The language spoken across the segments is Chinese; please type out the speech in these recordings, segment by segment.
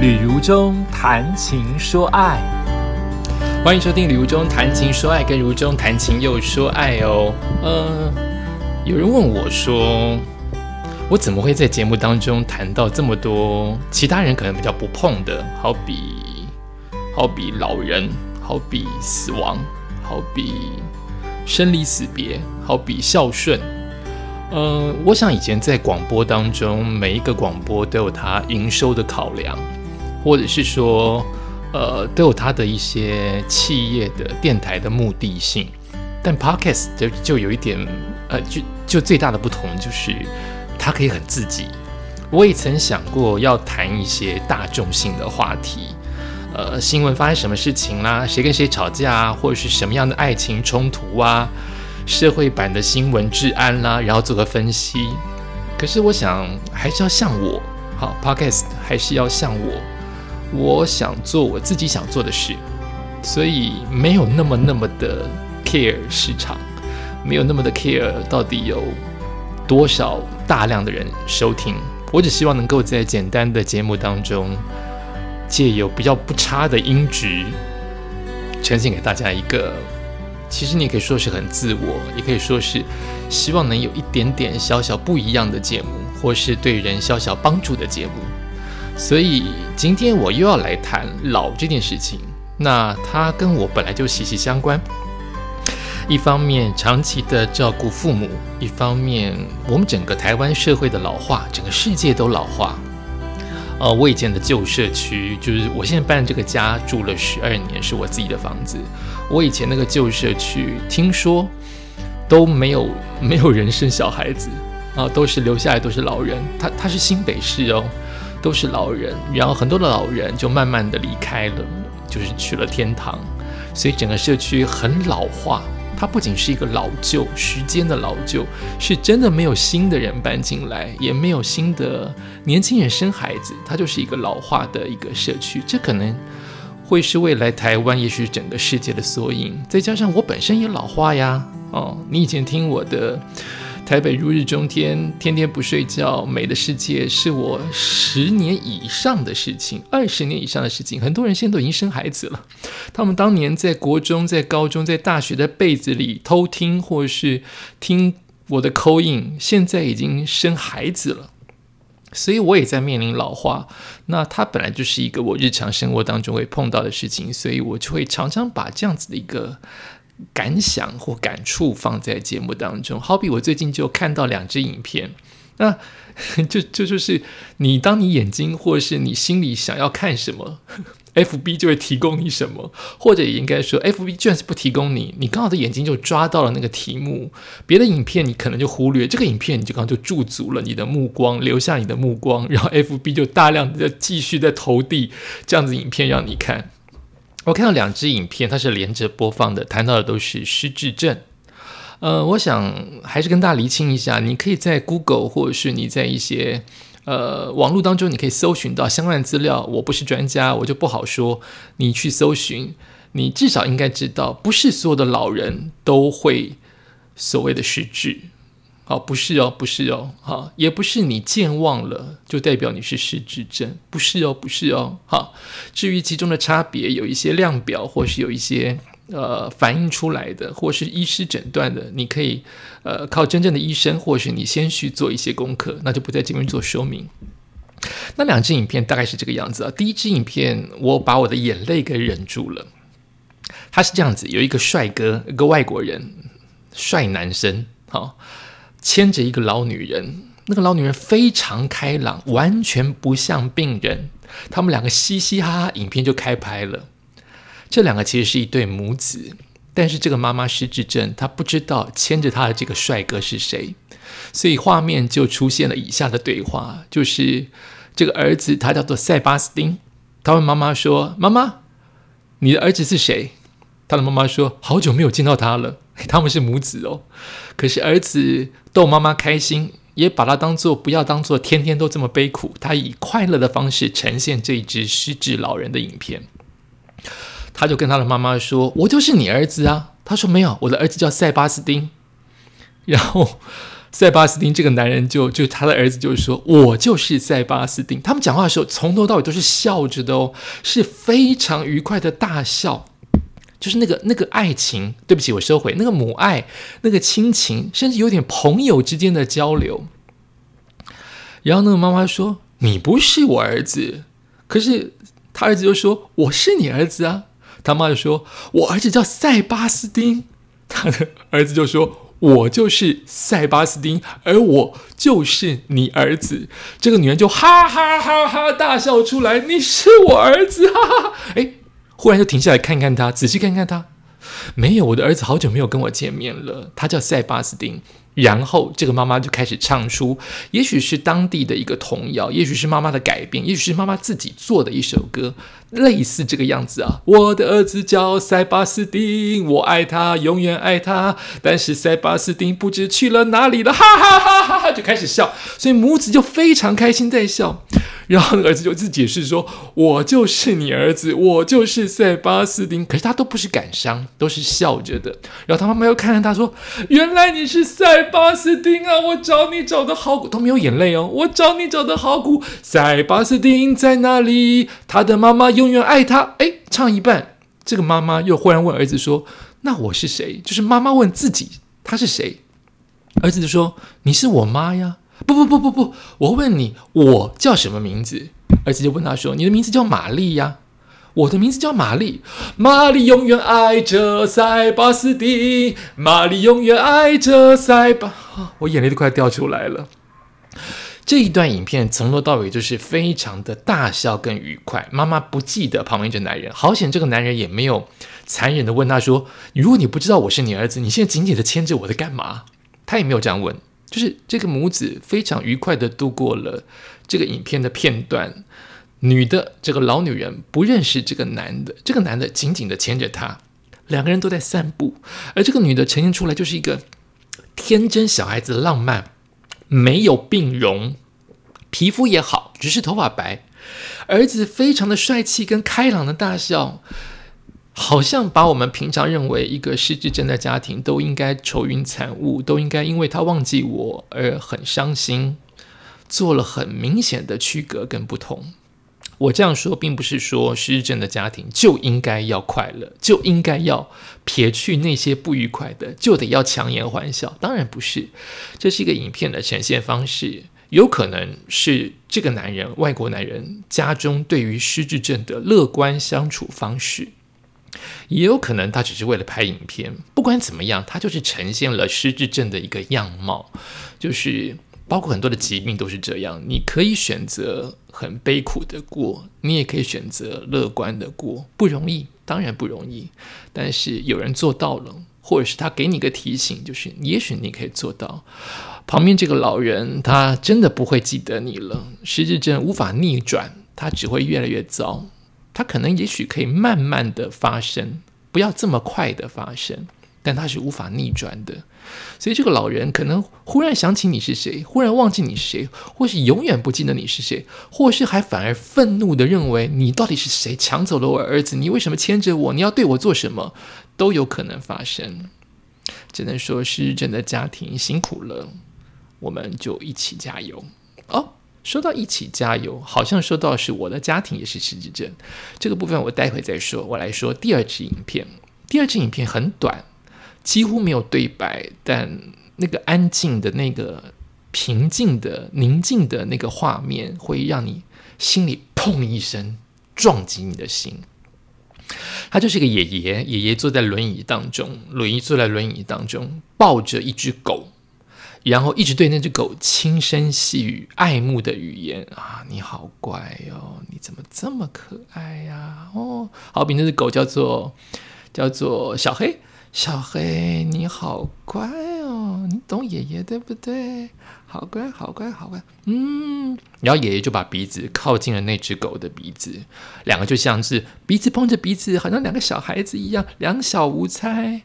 旅如中谈情说爱，欢迎收听《旅如中谈情说爱》，跟如中谈情又说爱哦。呃，有人问我说，我怎么会在节目当中谈到这么多其他人可能比较不碰的，好比好比老人，好比死亡，好比生离死别，好比孝顺。呃，我想以前在广播当中，每一个广播都有它营收的考量。或者是说，呃，都有它的一些企业的电台的目的性，但 Podcast 就就有一点，呃，就就最大的不同就是它可以很自己。我也曾想过要谈一些大众性的话题，呃，新闻发生什么事情啦，谁跟谁吵架啊，或者是什么样的爱情冲突啊，社会版的新闻治安啦，然后做个分析。可是我想还是要像我，好，Podcast 还是要像我。我想做我自己想做的事，所以没有那么那么的 care 市场，没有那么的 care 到底有多少大量的人收听。我只希望能够在简单的节目当中，借有比较不差的音质，呈现给大家一个，其实你可以说是很自我，也可以说是希望能有一点点小小不一样的节目，或是对人小小帮助的节目。所以今天我又要来谈老这件事情，那它跟我本来就息息相关。一方面长期的照顾父母，一方面我们整个台湾社会的老化，整个世界都老化。呃，我以前的旧社区，就是我现在搬这个家，住了十二年，是我自己的房子。我以前那个旧社区，听说都没有 没有人生小孩子啊，都是留下来都是老人。他他是新北市哦。都是老人，然后很多的老人就慢慢的离开了，就是去了天堂，所以整个社区很老化。它不仅是一个老旧，时间的老旧，是真的没有新的人搬进来，也没有新的年轻人生孩子，它就是一个老化的一个社区。这可能会是未来台湾，也许整个世界的缩影。再加上我本身也老化呀，哦，你以前听我的。台北如日中天，天天不睡觉，美的世界是我十年以上的事情，二十年以上的事情。很多人现在都已经生孩子了，他们当年在国中、在高中、在大学的被子里偷听或是听我的口音，现在已经生孩子了。所以我也在面临老化，那它本来就是一个我日常生活当中会碰到的事情，所以我就会常常把这样子的一个。感想或感触放在节目当中，好比我最近就看到两支影片，那 就就就是你当你眼睛或是你心里想要看什么，F B 就会提供你什么，或者也应该说 F B 居然是不提供你，你刚好的眼睛就抓到了那个题目，别的影片你可能就忽略，这个影片你就刚好就驻足了你的目光，留下你的目光，然后 F B 就大量的继续在投递这样子影片让你看。我看到两支影片，它是连着播放的，谈到的都是失智症。呃，我想还是跟大家厘清一下，你可以在 Google 或者是你在一些呃网络当中，你可以搜寻到相关的资料。我不是专家，我就不好说。你去搜寻，你至少应该知道，不是所有的老人都会所谓的失智。哦，不是哦，不是哦，哈，也不是你健忘了就代表你是失智症，不是哦，不是哦，哈。至于其中的差别，有一些量表，或是有一些呃反映出来的，或是医师诊断的，你可以呃靠真正的医生，或是你先去做一些功课，那就不在这边做说明。那两支影片大概是这个样子啊。第一支影片，我把我的眼泪给忍住了。他是这样子，有一个帅哥，一个外国人，帅男生，好。牵着一个老女人，那个老女人非常开朗，完全不像病人。他们两个嘻嘻哈哈，影片就开拍了。这两个其实是一对母子，但是这个妈妈失智症，她不知道牵着她的这个帅哥是谁，所以画面就出现了以下的对话：就是这个儿子他叫做塞巴斯丁，他问妈妈说：“妈妈，你的儿子是谁？”他的妈妈说：“好久没有见到他了。”他们是母子哦，可是儿子逗妈妈开心，也把他当做不要当做天天都这么悲苦。他以快乐的方式呈现这一只失智老人的影片。他就跟他的妈妈说：“我就是你儿子啊。”他说：“没有，我的儿子叫塞巴斯丁。”然后塞巴斯丁这个男人就就他的儿子就说：“我就是塞巴斯丁。”他们讲话的时候从头到尾都是笑着的哦，是非常愉快的大笑，就是那个那个爱情。对不起，我收回那个母爱，那个亲情，甚至有点朋友之间的交流。然后那个妈妈说：“你不是我儿子。”可是他儿子就说：“我是你儿子啊。”他妈就说：“我儿子叫塞巴斯丁。”他的儿子就说。我就是塞巴斯丁，而我就是你儿子。这个女人就哈哈哈哈大笑出来。你是我儿子，哈哈！哎，忽然就停下来看看他，仔细看看他。没有，我的儿子好久没有跟我见面了。他叫塞巴斯丁。然后这个妈妈就开始唱出，也许是当地的一个童谣，也许是妈妈的改编，也许是妈妈自己做的一首歌，类似这个样子啊。我的儿子叫塞巴斯丁，我爱他，永远爱他。但是塞巴斯丁不知去了哪里了，哈哈哈哈哈，就开始笑，所以母子就非常开心在笑。然后儿子就自解释说：“我就是你儿子，我就是塞巴斯丁。”可是他都不是感伤，都是笑着的。然后他妈妈又看着他说：“原来你是塞巴斯丁啊！我找你找的好苦，都没有眼泪哦。我找你找的好苦，塞巴斯丁在哪里？他的妈妈永远爱他。”哎，唱一半，这个妈妈又忽然问儿子说：“那我是谁？”就是妈妈问自己，他是谁？儿子就说：“你是我妈呀。”不不不不不，我问你，我叫什么名字？儿子就问他说：“你的名字叫玛丽呀？”我的名字叫玛丽，玛丽永远爱着塞巴斯蒂，玛丽永远爱着塞巴。我眼泪都快掉出来了。这一段影片从头到尾就是非常的大笑跟愉快。妈妈不记得旁边这男人，好险这个男人也没有残忍的问他说：“如果你不知道我是你儿子，你现在紧紧的牵着我在干嘛？”他也没有这样问。就是这个母子非常愉快的度过了这个影片的片段。女的这个老女人不认识这个男的，这个男的紧紧的牵着她，两个人都在散步。而这个女的呈现出来就是一个天真小孩子的浪漫，没有病容，皮肤也好，只是头发白。儿子非常的帅气跟开朗的大笑。好像把我们平常认为一个失智症的家庭都应该愁云惨雾，都应该因为他忘记我而很伤心，做了很明显的区隔跟不同。我这样说，并不是说失智症的家庭就应该要快乐，就应该要撇去那些不愉快的，就得要强颜欢笑。当然不是，这是一个影片的呈现方式，有可能是这个男人，外国男人家中对于失智症的乐观相处方式。也有可能他只是为了拍影片，不管怎么样，他就是呈现了失智症的一个样貌，就是包括很多的疾病都是这样。你可以选择很悲苦的过，你也可以选择乐观的过，不容易，当然不容易。但是有人做到了，或者是他给你个提醒，就是也许你可以做到。旁边这个老人，他真的不会记得你了。失智症无法逆转，他只会越来越糟。它可能也许可以慢慢的发生，不要这么快的发生，但它是无法逆转的。所以这个老人可能忽然想起你是谁，忽然忘记你是谁，或是永远不记得你是谁，或是还反而愤怒的认为你到底是谁抢走了我儿子？你为什么牵着我？你要对我做什么？都有可能发生。只能说是真的家庭辛苦了，我们就一起加油哦。说到一起加油，好像说到是我的家庭也是失智症，这个部分我待会再说。我来说第二支影片，第二支影片很短，几乎没有对白，但那个安静的、那个平静的、宁静的那个画面，会让你心里砰一声撞击你的心。他就是个爷爷，爷爷坐在轮椅当中，轮椅坐在轮椅当中，抱着一只狗。然后一直对那只狗轻声细语、爱慕的语言啊，你好乖哟，你怎么这么可爱呀？哦，好比那只狗叫做叫做小黑，小黑你好乖哦，你懂爷爷对不对？好乖，好乖，好乖，嗯。然后爷爷就把鼻子靠近了那只狗的鼻子，两个就像是鼻子碰着鼻子，好像两个小孩子一样，两小无猜。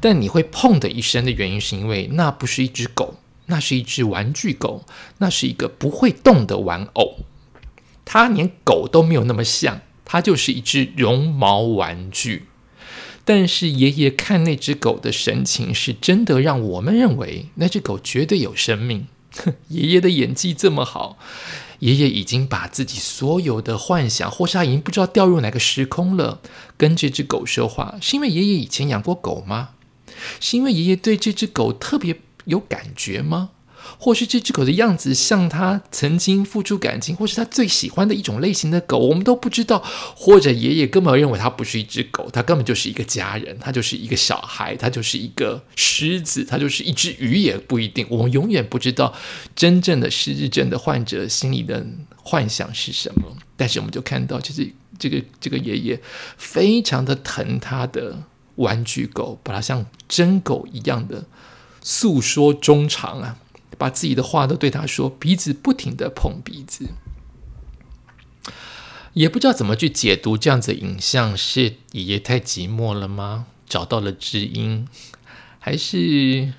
但你会碰的一声的原因，是因为那不是一只狗，那是一只玩具狗，那是一个不会动的玩偶，它连狗都没有那么像，它就是一只绒毛玩具。但是爷爷看那只狗的神情，是真的让我们认为那只狗绝对有生命。爷爷的演技这么好，爷爷已经把自己所有的幻想，或是他已经不知道掉入哪个时空了，跟这只狗说话，是因为爷爷以前养过狗吗？是因为爷爷对这只狗特别有感觉吗？或是这只狗的样子像他曾经付出感情，或是他最喜欢的一种类型的狗，我们都不知道。或者爷爷根本认为它不是一只狗，它根本就是一个家人，它就是一个小孩，它就是一个狮子，它就是一只鱼也不一定。我们永远不知道真正的失智症的患者心里的幻想是什么。但是我们就看到，就是这个这个爷爷非常的疼他的玩具狗，把它像真狗一样的诉说衷肠啊。把自己的话都对他说，鼻子不停的碰鼻子，也不知道怎么去解读这样子的影像，是爷爷太寂寞了吗？找到了知音，还是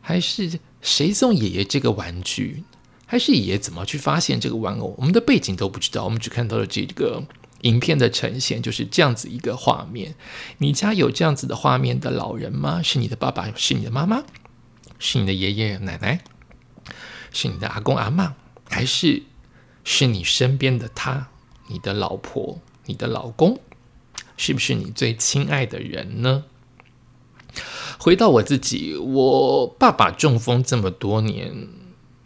还是谁送爷爷这个玩具？还是爷爷怎么去发现这个玩偶？我们的背景都不知道，我们只看到了这个影片的呈现，就是这样子一个画面。你家有这样子的画面的老人吗？是你的爸爸？是你的妈妈？是你的爷爷奶奶，是你的阿公阿妈，还是是你身边的他，你的老婆，你的老公，是不是你最亲爱的人呢？回到我自己，我爸爸中风这么多年，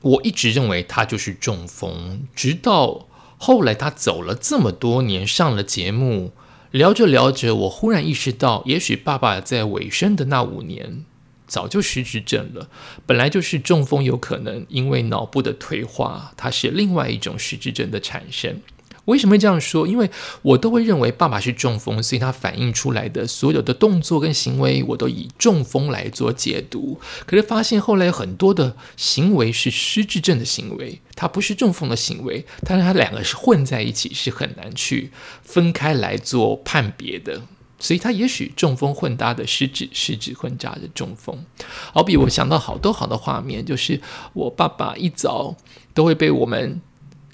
我一直认为他就是中风，直到后来他走了这么多年，上了节目，聊着聊着，我忽然意识到，也许爸爸在尾声的那五年。早就失智症了，本来就是中风，有可能因为脑部的退化，它是另外一种失智症的产生。为什么会这样说？因为我都会认为爸爸是中风，所以他反映出来的所有的动作跟行为，我都以中风来做解读。可是发现后来有很多的行为是失智症的行为，它不是中风的行为，但是它两个是混在一起，是很难去分开来做判别的。所以他也许中风混搭的失智，失智混杂的中风。好比我想到好多好多画面，就是我爸爸一早都会被我们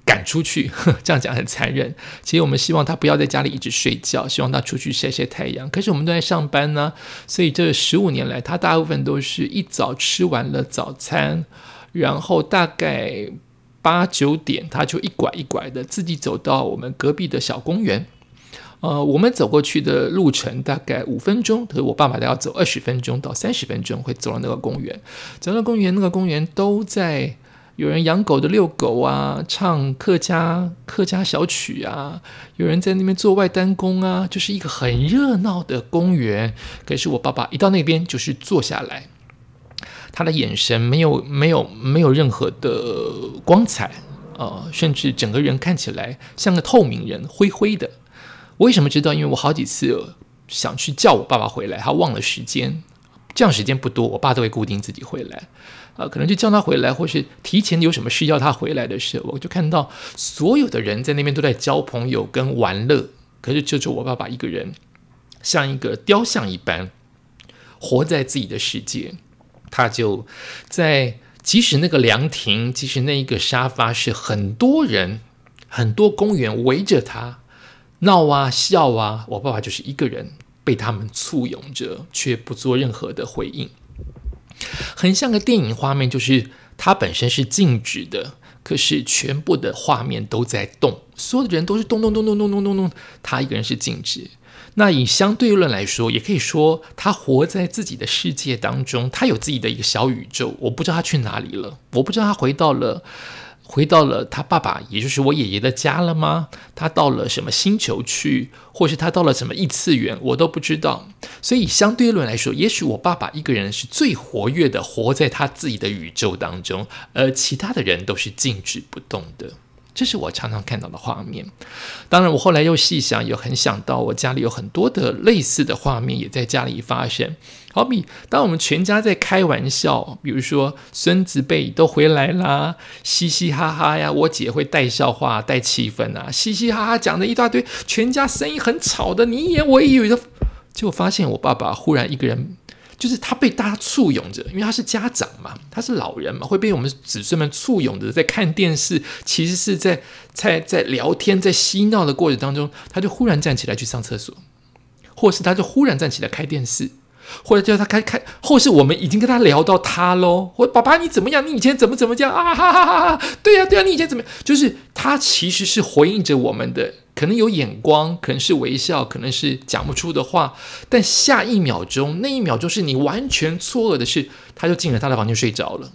赶出去，这样讲很残忍。其实我们希望他不要在家里一直睡觉，希望他出去晒晒太阳。可是我们都在上班呢，所以这十五年来，他大部分都是一早吃完了早餐，然后大概八九点，他就一拐一拐的自己走到我们隔壁的小公园。呃，我们走过去的路程大概五分钟，可是我爸爸都要走二十分钟到三十分钟，会走到那个公园。走到公园，那个公园都在有人养狗的遛狗啊，唱客家客家小曲啊，有人在那边做外单工啊，就是一个很热闹的公园。可是我爸爸一到那边就是坐下来，他的眼神没有没有没有任何的光彩，呃，甚至整个人看起来像个透明人，灰灰的。我为什么知道？因为我好几次想去叫我爸爸回来，他忘了时间。这样时间不多，我爸都会固定自己回来。啊，可能就叫他回来，或是提前有什么事要他回来的时候，我就看到所有的人在那边都在交朋友跟玩乐，可是就只我爸爸一个人，像一个雕像一般，活在自己的世界。他就在，即使那个凉亭，即使那一个沙发是很多人、很多公园围着他。闹啊笑啊，我爸爸就是一个人被他们簇拥着，却不做任何的回应，很像个电影画面，就是它本身是静止的，可是全部的画面都在动，所有的人都是动动动动动动动动，他一个人是静止。那以相对论来说，也可以说他活在自己的世界当中，他有自己的一个小宇宙，我不知道他去哪里了，我不知道他回到了。回到了他爸爸，也就是我爷爷的家了吗？他到了什么星球去，或是他到了什么异次元，我都不知道。所以相对论来说，也许我爸爸一个人是最活跃的，活在他自己的宇宙当中，而其他的人都是静止不动的。这是我常常看到的画面。当然，我后来又细想，也很想到我家里有很多的类似的画面，也在家里发生。好比当我们全家在开玩笑，比如说孙子辈都回来啦，嘻嘻哈哈呀，我姐会带笑话、带气氛啊，嘻嘻哈哈讲的一大堆，全家声音很吵的，你一言我一语的，结果发现我爸爸忽然一个人。就是他被大家簇拥着，因为他是家长嘛，他是老人嘛，会被我们子孙们簇拥着在看电视，其实是在在在聊天，在嬉闹的过程当中，他就忽然站起来去上厕所，或是他就忽然站起来开电视，或者叫他开开，或是我们已经跟他聊到他喽，或爸爸你怎么样？你以前怎么怎么样啊？哈哈哈哈！对呀对呀，你以前怎么？就是他其实是回应着我们的，可能有眼光，可能是微笑，可能是讲不出的话，但下一秒钟，那一秒钟是你完全错愕的是，他就进了他的房间睡着了。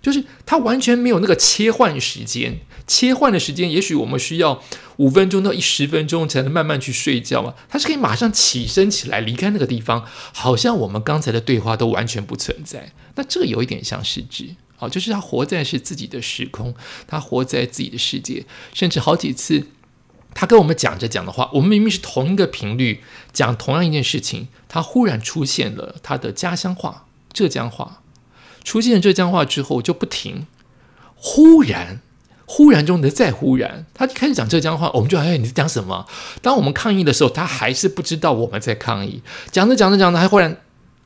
就是他完全没有那个切换时间，切换的时间，也许我们需要五分钟到一十分钟才能慢慢去睡觉嘛。他是可以马上起身起来离开那个地方，好像我们刚才的对话都完全不存在。那这个有一点像失智，好，就是他活在是自己的时空，他活在自己的世界，甚至好几次他跟我们讲着讲的话，我们明明是同一个频率讲同样一件事情，他忽然出现了他的家乡话，浙江话。出现浙江话之后就不停，忽然，忽然中的再忽然，他就开始讲浙江话，我们就哎你在讲什么？当我们抗议的时候，他还是不知道我们在抗议。讲着讲着讲着，还忽然，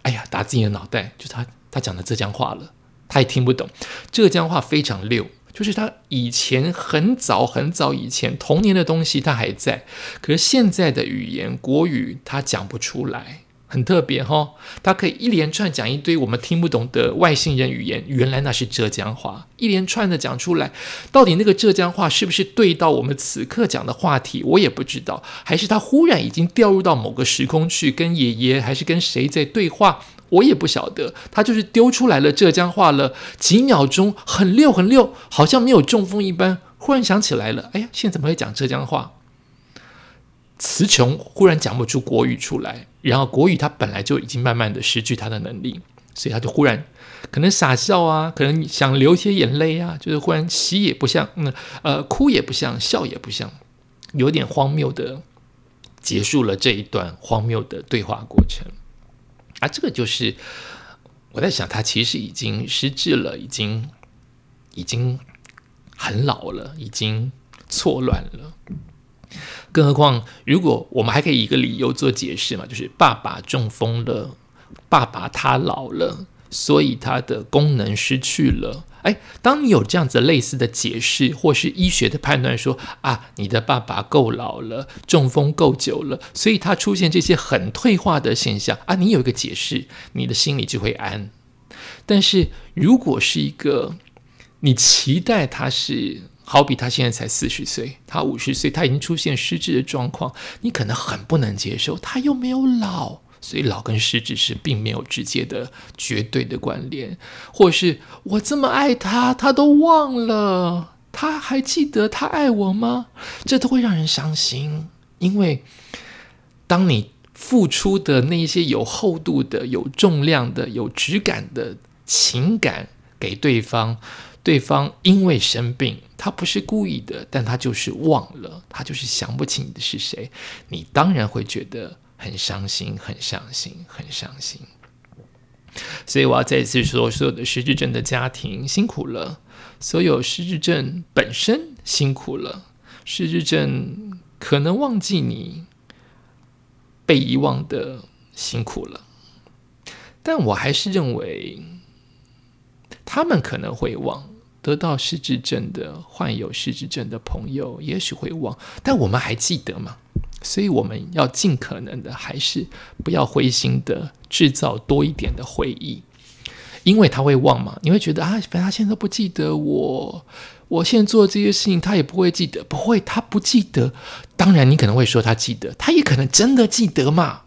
哎呀，打自己的脑袋，就他他讲的浙江话了，他也听不懂。浙江话非常溜，就是他以前很早很早以前童年的东西他还在，可是现在的语言国语他讲不出来。很特别哈，他可以一连串讲一堆我们听不懂的外星人语言，原来那是浙江话，一连串的讲出来，到底那个浙江话是不是对到我们此刻讲的话题，我也不知道，还是他忽然已经掉入到某个时空去，跟爷爷还是跟谁在对话，我也不晓得，他就是丢出来了浙江话了，几秒钟很溜很溜，好像没有中风一般，忽然想起来了，哎呀，现在怎么会讲浙江话？词穷，忽然讲不出国语出来，然后国语他本来就已经慢慢的失去他的能力，所以他就忽然可能傻笑啊，可能想流些眼泪啊，就是忽然喜也不像，嗯呃哭也不像，笑也不像，有点荒谬的结束了这一段荒谬的对话过程。啊，这个就是我在想，他其实已经失智了，已经已经很老了，已经错乱了。更何况，如果我们还可以一个理由做解释嘛，就是爸爸中风了，爸爸他老了，所以他的功能失去了。哎，当你有这样子类似的解释，或是医学的判断说啊，你的爸爸够老了，中风够久了，所以他出现这些很退化的现象啊，你有一个解释，你的心里就会安。但是如果是一个你期待他是。好比他现在才四十岁，他五十岁，他已经出现失智的状况，你可能很不能接受。他又没有老，所以老跟失智是并没有直接的、绝对的关联。或是我这么爱他，他都忘了，他还记得他爱我吗？这都会让人伤心。因为当你付出的那些有厚度的、有重量的、有质感的情感给对方。对方因为生病，他不是故意的，但他就是忘了，他就是想不起你的是谁，你当然会觉得很伤心，很伤心，很伤心。所以我要再一次说，所有的失智症的家庭辛苦了，所有失智症本身辛苦了，失智症可能忘记你被遗忘的辛苦了，但我还是认为他们可能会忘。得到失智症的患有失智症的朋友，也许会忘，但我们还记得吗？所以我们要尽可能的，还是不要灰心的制造多一点的回忆，因为他会忘嘛。你会觉得啊，反正他现在都不记得我，我现在做这些事情，他也不会记得，不会，他不记得。当然，你可能会说他记得，他也可能真的记得嘛。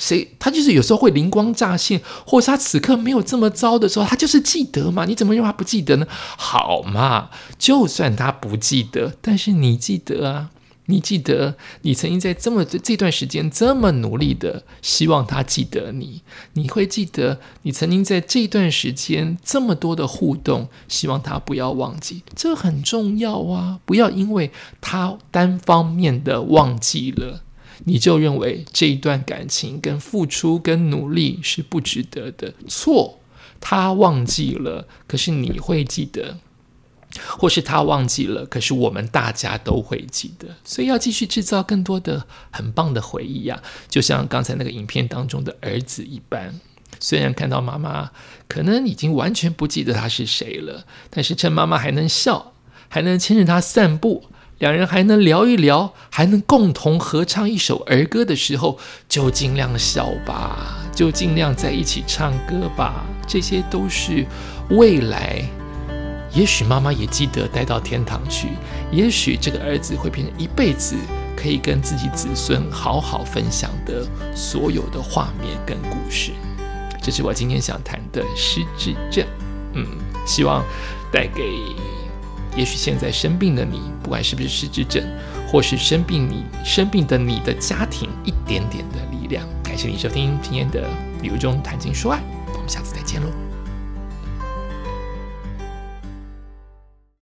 谁？他就是有时候会灵光乍现，或是他此刻没有这么糟的时候，他就是记得嘛？你怎么认为他不记得呢？好嘛，就算他不记得，但是你记得啊，你记得你曾经在这么这段时间这么努力的希望他记得你，你会记得你曾经在这段时间这么多的互动，希望他不要忘记，这很重要啊！不要因为他单方面的忘记了。你就认为这一段感情跟付出跟努力是不值得的？错，他忘记了，可是你会记得；或是他忘记了，可是我们大家都会记得。所以要继续制造更多的很棒的回忆呀！就像刚才那个影片当中的儿子一般，虽然看到妈妈可能已经完全不记得他是谁了，但是趁妈妈还能笑，还能牵着他散步。两人还能聊一聊，还能共同合唱一首儿歌的时候，就尽量笑吧，就尽量在一起唱歌吧。这些都是未来，也许妈妈也记得带到天堂去，也许这个儿子会变成一辈子可以跟自己子孙好好分享的所有的画面跟故事。这是我今天想谈的失智症。嗯，希望带给也许现在生病的你，不管是不是失智症，或是生病你生病的你的家庭一点点的力量。感谢你收听今天的《旅游中谈情说爱》，我们下次再见喽。